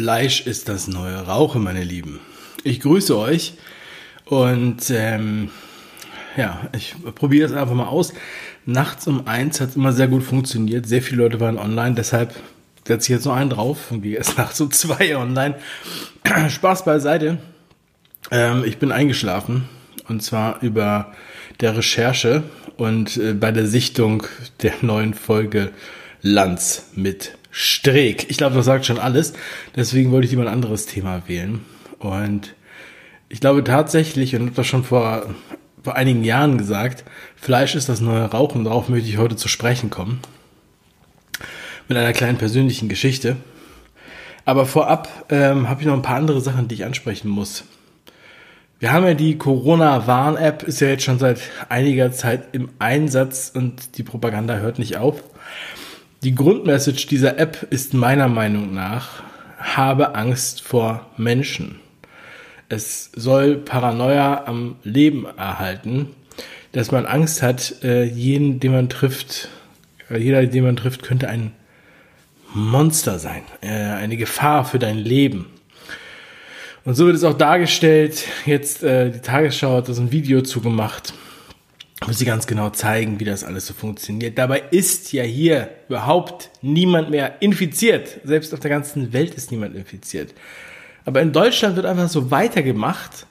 Fleisch ist das neue Rauchen, meine Lieben. Ich grüße euch und ähm, ja, ich probiere es einfach mal aus. Nachts um eins hat es immer sehr gut funktioniert. Sehr viele Leute waren online, deshalb setze ich jetzt noch einen drauf und gehe erst nachts um zwei online. Spaß beiseite. Ähm, ich bin eingeschlafen und zwar über der Recherche und äh, bei der Sichtung der neuen Folge Lanz mit Streeck. Ich glaube, das sagt schon alles. Deswegen wollte ich lieber ein anderes Thema wählen. Und ich glaube tatsächlich, und habe das schon vor, vor einigen Jahren gesagt, Fleisch ist das neue Rauchen. Darauf möchte ich heute zu sprechen kommen. Mit einer kleinen persönlichen Geschichte. Aber vorab ähm, habe ich noch ein paar andere Sachen, die ich ansprechen muss. Wir haben ja die Corona-Warn-App, ist ja jetzt schon seit einiger Zeit im Einsatz und die Propaganda hört nicht auf. Die Grundmessage dieser App ist meiner Meinung nach, habe Angst vor Menschen. Es soll Paranoia am Leben erhalten, dass man Angst hat, äh, jeden, den man trifft, äh, jeder, den man trifft, könnte ein Monster sein, äh, eine Gefahr für dein Leben. Und so wird es auch dargestellt. Jetzt die Tagesschau hat da so ein Video zugemacht wo sie ganz genau zeigen, wie das alles so funktioniert. Dabei ist ja hier überhaupt niemand mehr infiziert. Selbst auf der ganzen Welt ist niemand infiziert. Aber in Deutschland wird einfach so weitergemacht.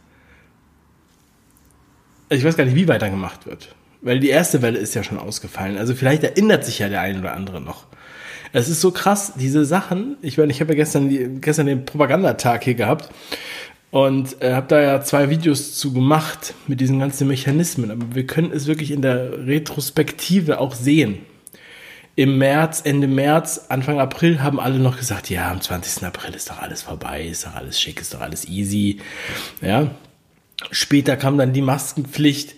Ich weiß gar nicht, wie weitergemacht wird. Weil die erste Welle ist ja schon ausgefallen. Also vielleicht erinnert sich ja der eine oder andere noch. Es ist so krass, diese Sachen. Ich meine, ich habe ja gestern, gestern den Propagandatag hier gehabt und äh, habe da ja zwei Videos zu gemacht mit diesen ganzen Mechanismen. Aber wir können es wirklich in der Retrospektive auch sehen. Im März, Ende März, Anfang April haben alle noch gesagt, ja, am 20. April ist doch alles vorbei, ist doch alles schick, ist doch alles easy. Ja. Später kam dann die Maskenpflicht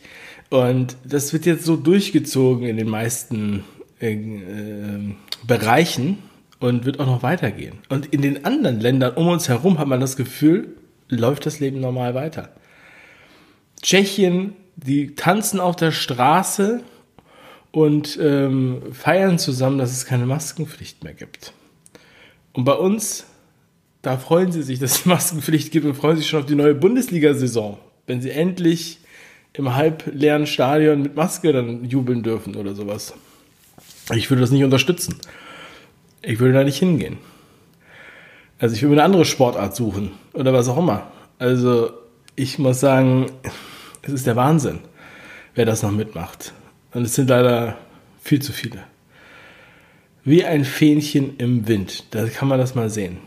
und das wird jetzt so durchgezogen in den meisten äh, äh, Bereichen und wird auch noch weitergehen. Und in den anderen Ländern um uns herum hat man das Gefühl, läuft das Leben normal weiter. Tschechien, die tanzen auf der Straße und ähm, feiern zusammen, dass es keine Maskenpflicht mehr gibt. Und bei uns, da freuen sie sich, dass es Maskenpflicht gibt und freuen sich schon auf die neue Bundesliga-Saison, wenn sie endlich im halbleeren Stadion mit Maske dann jubeln dürfen oder sowas. Ich würde das nicht unterstützen. Ich würde da nicht hingehen. Also ich will mir eine andere Sportart suchen oder was auch immer. Also ich muss sagen, es ist der Wahnsinn, wer das noch mitmacht. Und es sind leider viel zu viele. Wie ein Fähnchen im Wind. Da kann man das mal sehen.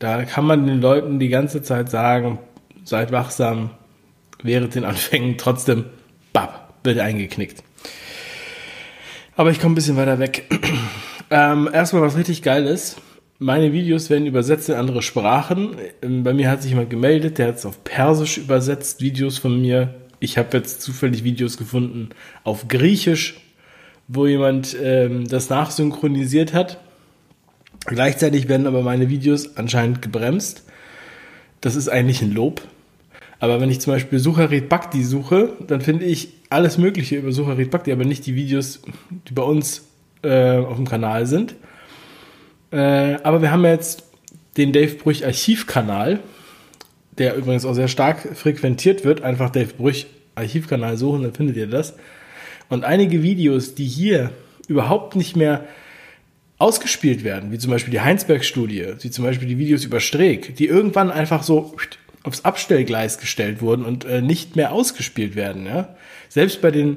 Da kann man den Leuten die ganze Zeit sagen, seid wachsam, während den Anfängen trotzdem, bab, wird eingeknickt. Aber ich komme ein bisschen weiter weg. ähm, erstmal was richtig geil ist meine Videos werden übersetzt in andere Sprachen. Ähm, bei mir hat sich jemand gemeldet, der hat es auf Persisch übersetzt, Videos von mir. Ich habe jetzt zufällig Videos gefunden auf Griechisch, wo jemand ähm, das nachsynchronisiert hat. Gleichzeitig werden aber meine Videos anscheinend gebremst. Das ist eigentlich ein Lob. Aber wenn ich zum Beispiel Sucharit Bhakti suche, dann finde ich alles Mögliche über Sucharit Bhakti, aber nicht die Videos, die bei uns äh, auf dem Kanal sind. Äh, aber wir haben jetzt den Dave Brüch Archivkanal, der übrigens auch sehr stark frequentiert wird. Einfach Dave Brüch Archivkanal suchen, dann findet ihr das. Und einige Videos, die hier überhaupt nicht mehr ausgespielt werden, wie zum Beispiel die Heinsberg-Studie, wie zum Beispiel die Videos über Streeck, die irgendwann einfach so aufs Abstellgleis gestellt wurden und äh, nicht mehr ausgespielt werden. Ja? Selbst bei den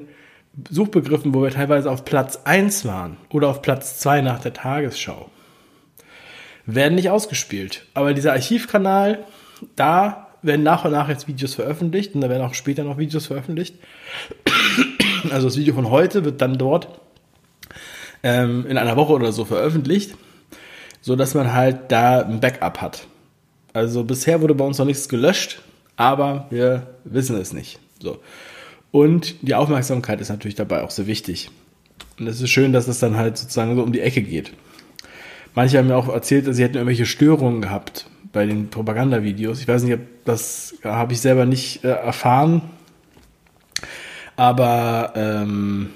Suchbegriffen, wo wir teilweise auf Platz 1 waren oder auf Platz 2 nach der Tagesschau werden nicht ausgespielt. Aber dieser Archivkanal, da werden nach und nach jetzt Videos veröffentlicht und da werden auch später noch Videos veröffentlicht. Also das Video von heute wird dann dort ähm, in einer Woche oder so veröffentlicht, so dass man halt da ein Backup hat. Also bisher wurde bei uns noch nichts gelöscht, aber wir wissen es nicht. So. Und die Aufmerksamkeit ist natürlich dabei auch sehr wichtig. Und es ist schön, dass es dann halt sozusagen so um die Ecke geht. Manche haben mir auch erzählt, sie hätten irgendwelche Störungen gehabt bei den Propagandavideos. Ich weiß nicht, ob das habe ich selber nicht äh, erfahren. Aber ähm,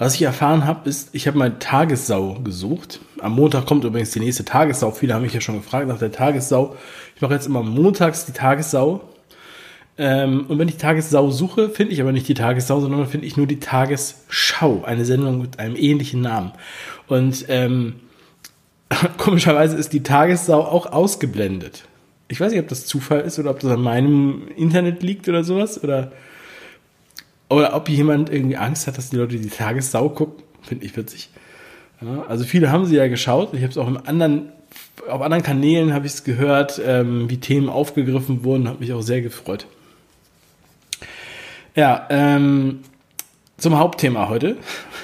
Was ich erfahren habe, ist, ich habe mal Tagessau gesucht. Am Montag kommt übrigens die nächste Tagessau. Viele haben mich ja schon gefragt nach der Tagessau. Ich mache jetzt immer montags die Tagessau. Ähm, und wenn ich Tagessau suche, finde ich aber nicht die Tagessau, sondern finde ich nur die Tagesschau. Eine Sendung mit einem ähnlichen Namen. Und ähm, komischerweise ist die Tagessau auch ausgeblendet. Ich weiß nicht, ob das Zufall ist oder ob das an meinem Internet liegt oder sowas. Oder oder ob jemand irgendwie Angst hat, dass die Leute die Tagessau gucken, finde ich witzig. Ja, also viele haben sie ja geschaut. Ich habe es auch im anderen, auf anderen Kanälen habe ich es gehört, ähm, wie Themen aufgegriffen wurden, hat mich auch sehr gefreut. Ja, ähm, zum Hauptthema heute.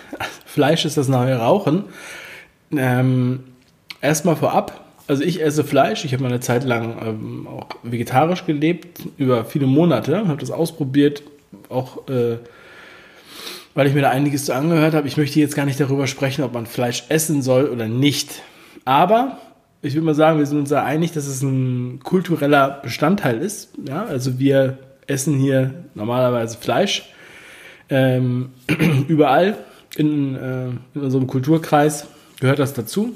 Fleisch ist das neue Rauchen. Ähm, erstmal vorab, also ich esse Fleisch. Ich habe mal eine Zeit lang ähm, auch vegetarisch gelebt, über viele Monate, habe das ausprobiert, auch äh, weil ich mir da einiges zu angehört habe. Ich möchte jetzt gar nicht darüber sprechen, ob man Fleisch essen soll oder nicht. Aber ich würde mal sagen, wir sind uns da einig, dass es ein kultureller Bestandteil ist. Ja, also wir essen hier normalerweise Fleisch ähm, überall in, äh, in unserem Kulturkreis gehört das dazu.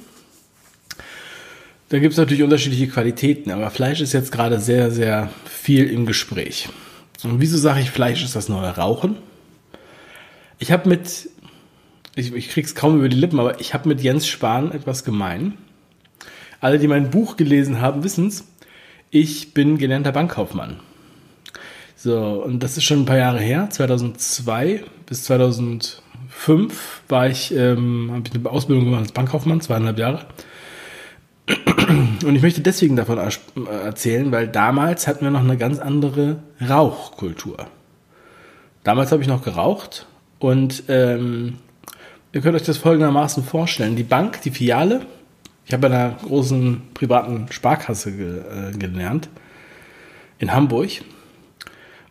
Da gibt es natürlich unterschiedliche Qualitäten, aber Fleisch ist jetzt gerade sehr, sehr viel im Gespräch. Und wieso sage ich, Fleisch ist das neue Rauchen? Ich habe mit, ich, ich krieg's kaum über die Lippen, aber ich habe mit Jens Spahn etwas gemein. Alle, die mein Buch gelesen haben, wissen's. Ich bin gelernter Bankkaufmann. So, und das ist schon ein paar Jahre her. 2002 bis 2005 war ich, ähm, habe ich eine Ausbildung gemacht als Bankkaufmann, zweieinhalb Jahre. Und ich möchte deswegen davon erzählen, weil damals hatten wir noch eine ganz andere Rauchkultur. Damals habe ich noch geraucht und ähm, ihr könnt euch das folgendermaßen vorstellen. Die Bank, die Filiale, ich habe bei einer großen privaten Sparkasse ge, äh, gelernt in Hamburg.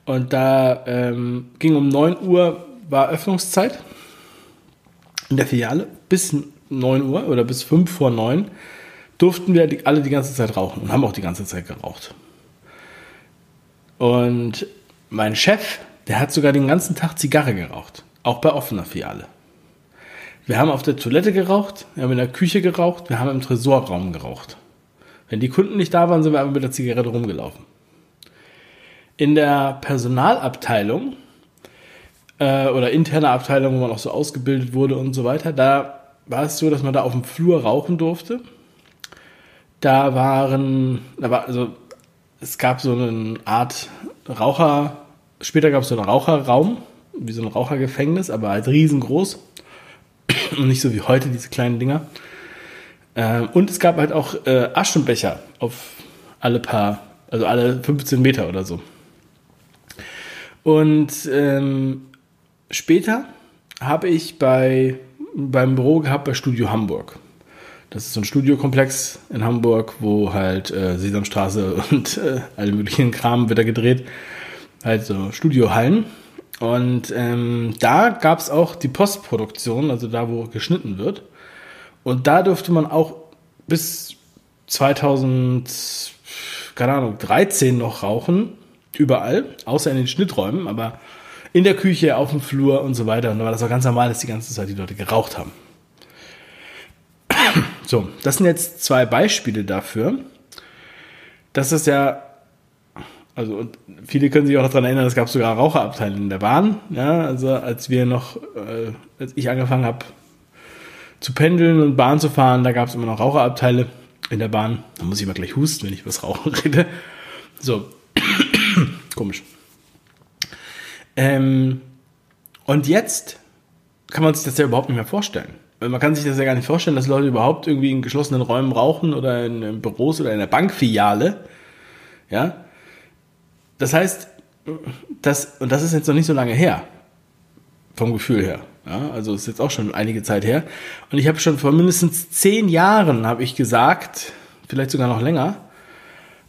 Und da ähm, ging um 9 Uhr war Öffnungszeit in der Filiale bis 9 Uhr oder bis 5 vor 9 durften wir alle die ganze Zeit rauchen und haben auch die ganze Zeit geraucht. Und mein Chef, der hat sogar den ganzen Tag Zigarre geraucht, auch bei offener Filiale. Wir haben auf der Toilette geraucht, wir haben in der Küche geraucht, wir haben im Tresorraum geraucht. Wenn die Kunden nicht da waren, sind wir aber mit der Zigarette rumgelaufen. In der Personalabteilung äh, oder interne Abteilung, wo man auch so ausgebildet wurde und so weiter, da war es so, dass man da auf dem Flur rauchen durfte da waren, da war, also es gab so eine Art Raucher, später gab es so einen Raucherraum, wie so ein Rauchergefängnis, aber halt riesengroß. Und nicht so wie heute, diese kleinen Dinger. Ähm, und es gab halt auch äh, Aschenbecher auf alle paar, also alle 15 Meter oder so. Und ähm, später habe ich bei, beim Büro gehabt bei Studio Hamburg. Das ist so ein Studiokomplex in Hamburg, wo halt äh, Sesamstraße und äh, alle möglichen Kram wieder gedreht. Halt so Studiohallen. Und ähm, da gab es auch die Postproduktion, also da, wo geschnitten wird. Und da durfte man auch bis 2000, keine Ahnung, 13 noch rauchen. Überall, außer in den Schnitträumen, aber in der Küche, auf dem Flur und so weiter. Und da war das auch ganz normal, dass die ganze Zeit die Leute geraucht haben. So, das sind jetzt zwei Beispiele dafür, dass es ja, also viele können sich auch daran erinnern, es gab sogar Raucherabteile in der Bahn. Ja, also als wir noch, äh, als ich angefangen habe zu pendeln und Bahn zu fahren, da gab es immer noch Raucherabteile in der Bahn. Da muss ich mal gleich husten, wenn ich das Rauchen rede. So, komisch. Ähm, und jetzt kann man sich das ja überhaupt nicht mehr vorstellen man kann sich das ja gar nicht vorstellen, dass Leute überhaupt irgendwie in geschlossenen Räumen rauchen oder in, Büros oder in der Bankfiliale. Ja. Das heißt, das, und das ist jetzt noch nicht so lange her. Vom Gefühl her. Ja, also ist jetzt auch schon einige Zeit her. Und ich habe schon vor mindestens zehn Jahren, habe ich gesagt, vielleicht sogar noch länger,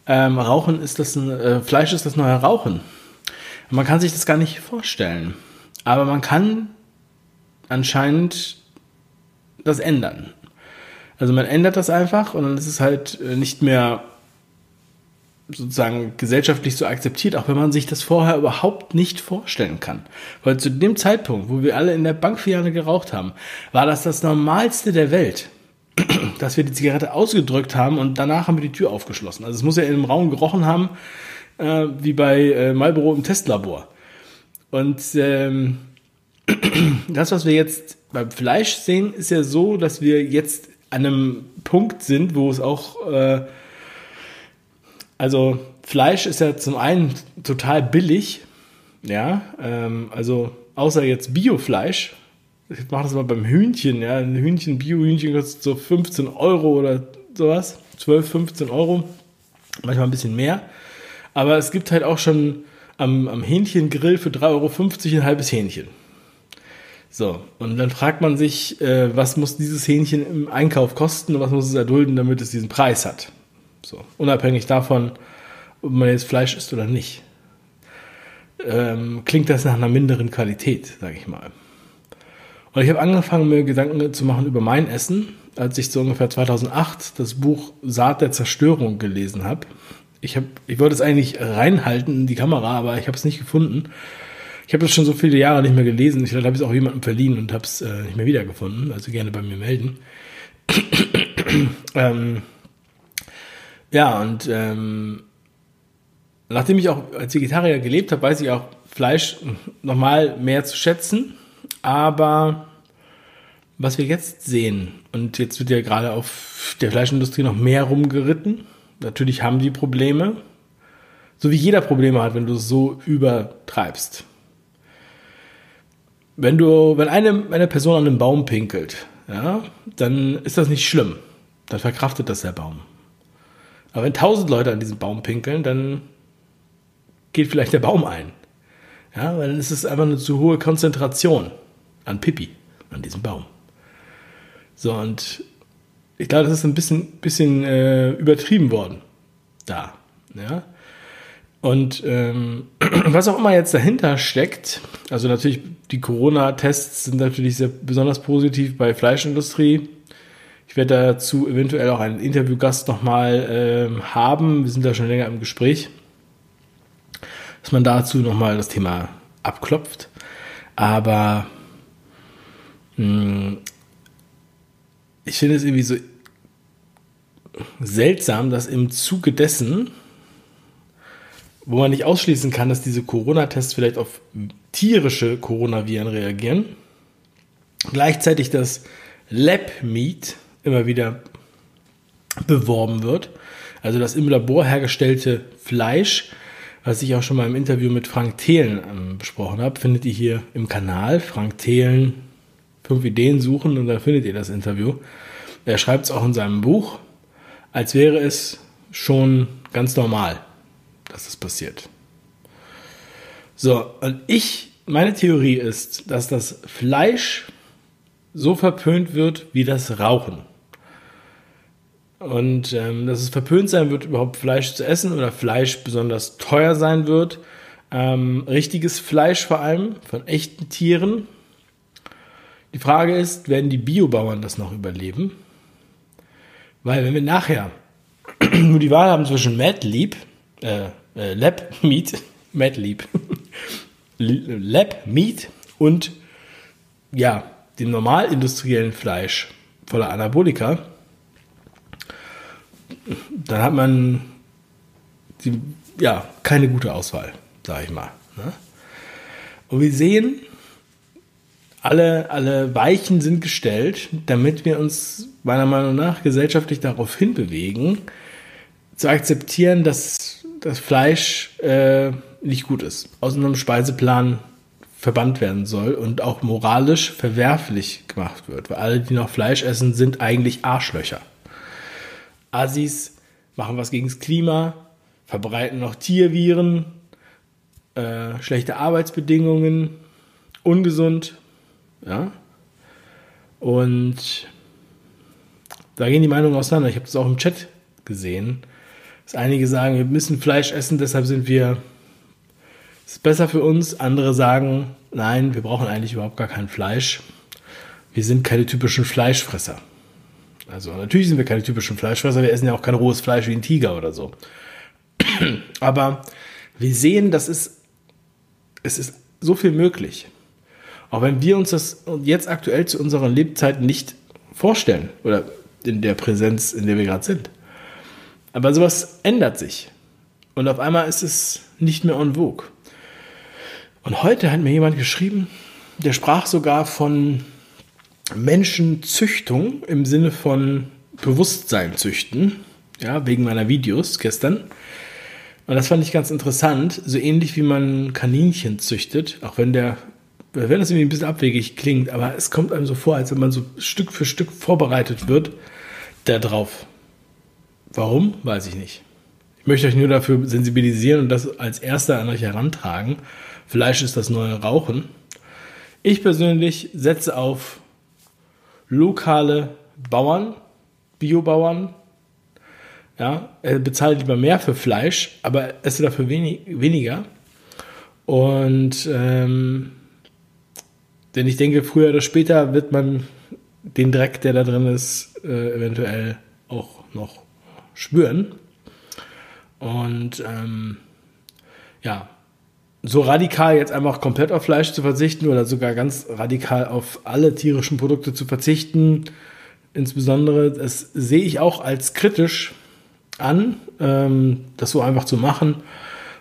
ähm, Rauchen ist das ein, äh, Fleisch ist das neue Rauchen. man kann sich das gar nicht vorstellen. Aber man kann anscheinend das ändern. Also man ändert das einfach und dann ist es halt äh, nicht mehr sozusagen gesellschaftlich so akzeptiert, auch wenn man sich das vorher überhaupt nicht vorstellen kann. Weil zu dem Zeitpunkt, wo wir alle in der Bankfiliale geraucht haben, war das das Normalste der Welt, dass wir die Zigarette ausgedrückt haben und danach haben wir die Tür aufgeschlossen. Also es muss ja in einem Raum gerochen haben, äh, wie bei äh, Marlboro im Testlabor. Und ähm, das, was wir jetzt beim Fleisch sehen, ist ja so, dass wir jetzt an einem Punkt sind, wo es auch äh, also Fleisch ist ja zum einen total billig, ja, ähm, also außer jetzt Biofleisch. Ich mache das mal beim Hühnchen, ja, ein Hühnchen, Bio-Hühnchen kostet so 15 Euro oder sowas, 12, 15 Euro, manchmal ein bisschen mehr. Aber es gibt halt auch schon am, am Hähnchengrill für 3,50 Euro ein halbes Hähnchen. So, und dann fragt man sich, äh, was muss dieses Hähnchen im Einkauf kosten und was muss es erdulden, damit es diesen Preis hat. So, unabhängig davon, ob man jetzt Fleisch isst oder nicht. Ähm, klingt das nach einer minderen Qualität, sage ich mal. Und ich habe angefangen, mir Gedanken zu machen über mein Essen, als ich so ungefähr 2008 das Buch Saat der Zerstörung gelesen habe. Ich, hab, ich wollte es eigentlich reinhalten in die Kamera, aber ich habe es nicht gefunden. Ich habe das schon so viele Jahre nicht mehr gelesen. Ich habe es auch jemandem verliehen und habe es äh, nicht mehr wiedergefunden. Also gerne bei mir melden. ähm, ja, und ähm, nachdem ich auch als Vegetarier gelebt habe, weiß ich auch Fleisch nochmal mehr zu schätzen. Aber was wir jetzt sehen, und jetzt wird ja gerade auf der Fleischindustrie noch mehr rumgeritten. Natürlich haben die Probleme. So wie jeder Probleme hat, wenn du es so übertreibst. Wenn du, wenn eine, eine Person an einem Baum pinkelt, ja, dann ist das nicht schlimm. Dann verkraftet das der Baum. Aber wenn tausend Leute an diesem Baum pinkeln, dann geht vielleicht der Baum ein. Ja, weil dann ist es einfach eine zu hohe Konzentration an Pipi an diesem Baum. So, und ich glaube, das ist ein bisschen, bisschen äh, übertrieben worden da. Ja. Und ähm, was auch immer jetzt dahinter steckt, also natürlich die Corona-Tests sind natürlich sehr besonders positiv bei Fleischindustrie, ich werde dazu eventuell auch einen Interviewgast nochmal ähm, haben. Wir sind da schon länger im Gespräch, dass man dazu nochmal das Thema abklopft. Aber mh, hm, ich finde es irgendwie so seltsam, dass im Zuge dessen, wo man nicht ausschließen kann, dass diese Corona-Tests vielleicht auf tierische Coronaviren reagieren, gleichzeitig das Lab-Meat immer wieder beworben wird. Also das im Labor hergestellte Fleisch, was ich auch schon mal im Interview mit Frank Thelen ähm, besprochen habe, findet ihr hier im Kanal. Frank Thelen, fünf Ideen suchen und dann findet ihr das Interview. Er schreibt es auch in seinem Buch, als wäre es schon ganz normal, dass das passiert. So, und ich, meine Theorie ist, dass das Fleisch so verpönt wird wie das Rauchen. Und ähm, dass es verpönt sein wird, überhaupt Fleisch zu essen oder Fleisch besonders teuer sein wird. Ähm, richtiges Fleisch vor allem von echten Tieren. Die Frage ist, werden die Biobauern das noch überleben? Weil wenn wir nachher nur die Wahl haben zwischen Mad Leap, äh, äh, Lab Meat, Mad Leap, Lab Meat und ja, dem normal industriellen Fleisch voller Anabolika, dann hat man die, ja keine gute Auswahl, sage ich mal. Ne? Und wir sehen, alle, alle Weichen sind gestellt, damit wir uns meiner Meinung nach gesellschaftlich darauf hinbewegen, zu akzeptieren, dass das Fleisch äh, nicht gut ist, aus unserem Speiseplan verbannt werden soll und auch moralisch verwerflich gemacht wird. Weil alle, die noch Fleisch essen, sind eigentlich Arschlöcher. Assis machen was gegen das Klima, verbreiten noch Tierviren, äh, schlechte Arbeitsbedingungen, ungesund, ja. Und da gehen die Meinungen auseinander. Ich habe das auch im Chat gesehen, dass einige sagen, wir müssen Fleisch essen, deshalb sind wir, es ist besser für uns. Andere sagen, nein, wir brauchen eigentlich überhaupt gar kein Fleisch. Wir sind keine typischen Fleischfresser. Also natürlich sind wir keine typischen Fleischfresser, wir essen ja auch kein rohes Fleisch wie ein Tiger oder so. Aber wir sehen, dass es, es ist so viel möglich. Auch wenn wir uns das jetzt aktuell zu unseren Lebzeiten nicht vorstellen oder in der Präsenz, in der wir gerade sind. Aber sowas ändert sich. Und auf einmal ist es nicht mehr en vogue. Und heute hat mir jemand geschrieben, der sprach sogar von Menschenzüchtung im Sinne von Bewusstsein züchten, ja, wegen meiner Videos gestern. Und das fand ich ganz interessant, so ähnlich wie man Kaninchen züchtet, auch wenn der, wenn das irgendwie ein bisschen abwegig klingt, aber es kommt einem so vor, als wenn man so Stück für Stück vorbereitet wird, darauf. Warum? Weiß ich nicht. Ich möchte euch nur dafür sensibilisieren und das als erster an euch herantragen. Fleisch ist das neue Rauchen. Ich persönlich setze auf lokale Bauern, Biobauern. Ja, bezahlt lieber mehr für Fleisch, aber esse dafür wenig, weniger. Und ähm, denn ich denke, früher oder später wird man den Dreck, der da drin ist, äh, eventuell auch noch spüren. Und ähm, ja, so radikal jetzt einfach komplett auf Fleisch zu verzichten oder sogar ganz radikal auf alle tierischen Produkte zu verzichten, insbesondere, das sehe ich auch als kritisch an, ähm, das so einfach zu machen,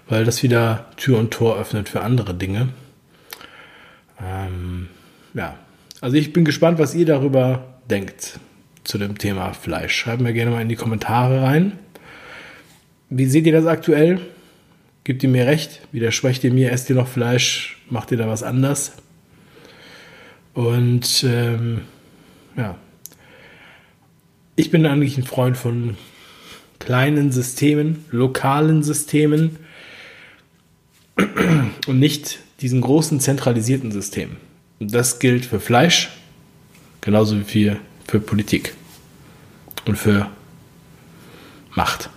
weil das wieder Tür und Tor öffnet für andere Dinge. Ähm, ja, also ich bin gespannt, was ihr darüber denkt zu dem Thema Fleisch. Schreibt mir gerne mal in die Kommentare rein. Wie seht ihr das aktuell? Gebt ihr mir recht? Widersprecht ihr mir? Esst ihr noch Fleisch? Macht ihr da was anders? Und ähm, ja, ich bin eigentlich ein Freund von kleinen Systemen, lokalen Systemen und nicht diesen großen zentralisierten Systemen. Und das gilt für Fleisch genauso wie für, für Politik und für Macht.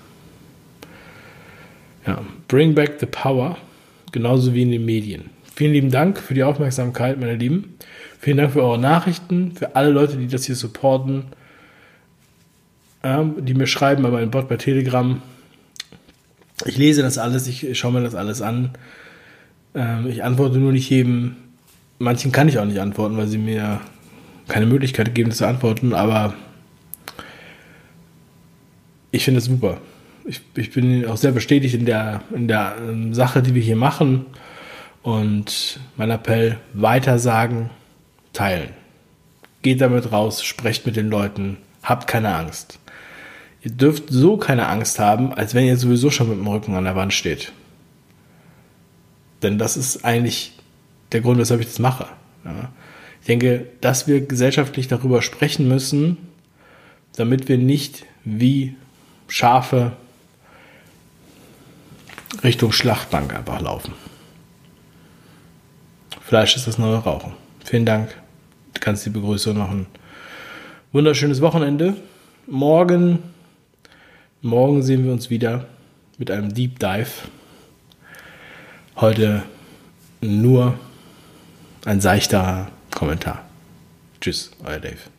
Ja, bring back the power, genauso wie in den Medien. Vielen lieben Dank für die Aufmerksamkeit, meine Lieben. Vielen Dank für eure Nachrichten, für alle Leute, die das hier supporten, ja, die mir schreiben, aber ein Bot bei Telegram. Ich lese das alles, ich schaue mir das alles an. Ähm, ich antworte nur nicht jedem. Manchen kann ich auch nicht antworten, weil sie mir keine Möglichkeit geben, zu antworten, aber ich finde es super. Ich, ich, bin auch sehr bestätigt in der, in der ähm, Sache, die wir hier machen. Und mein Appell, weitersagen, teilen. Geht damit raus, sprecht mit den Leuten, habt keine Angst. Ihr dürft so keine Angst haben, als wenn ihr sowieso schon mit dem Rücken an der Wand steht. Denn das ist eigentlich der Grund, weshalb ich das mache. Ich denke, dass wir gesellschaftlich darüber sprechen müssen, damit wir nicht wie Schafe Richtung Schlachtbank einfach laufen. Fleisch ist das neue Rauchen. Vielen Dank. Ganz liebe Grüße noch ein wunderschönes Wochenende. Morgen, morgen sehen wir uns wieder mit einem Deep Dive. Heute nur ein seichter Kommentar. Tschüss, euer Dave.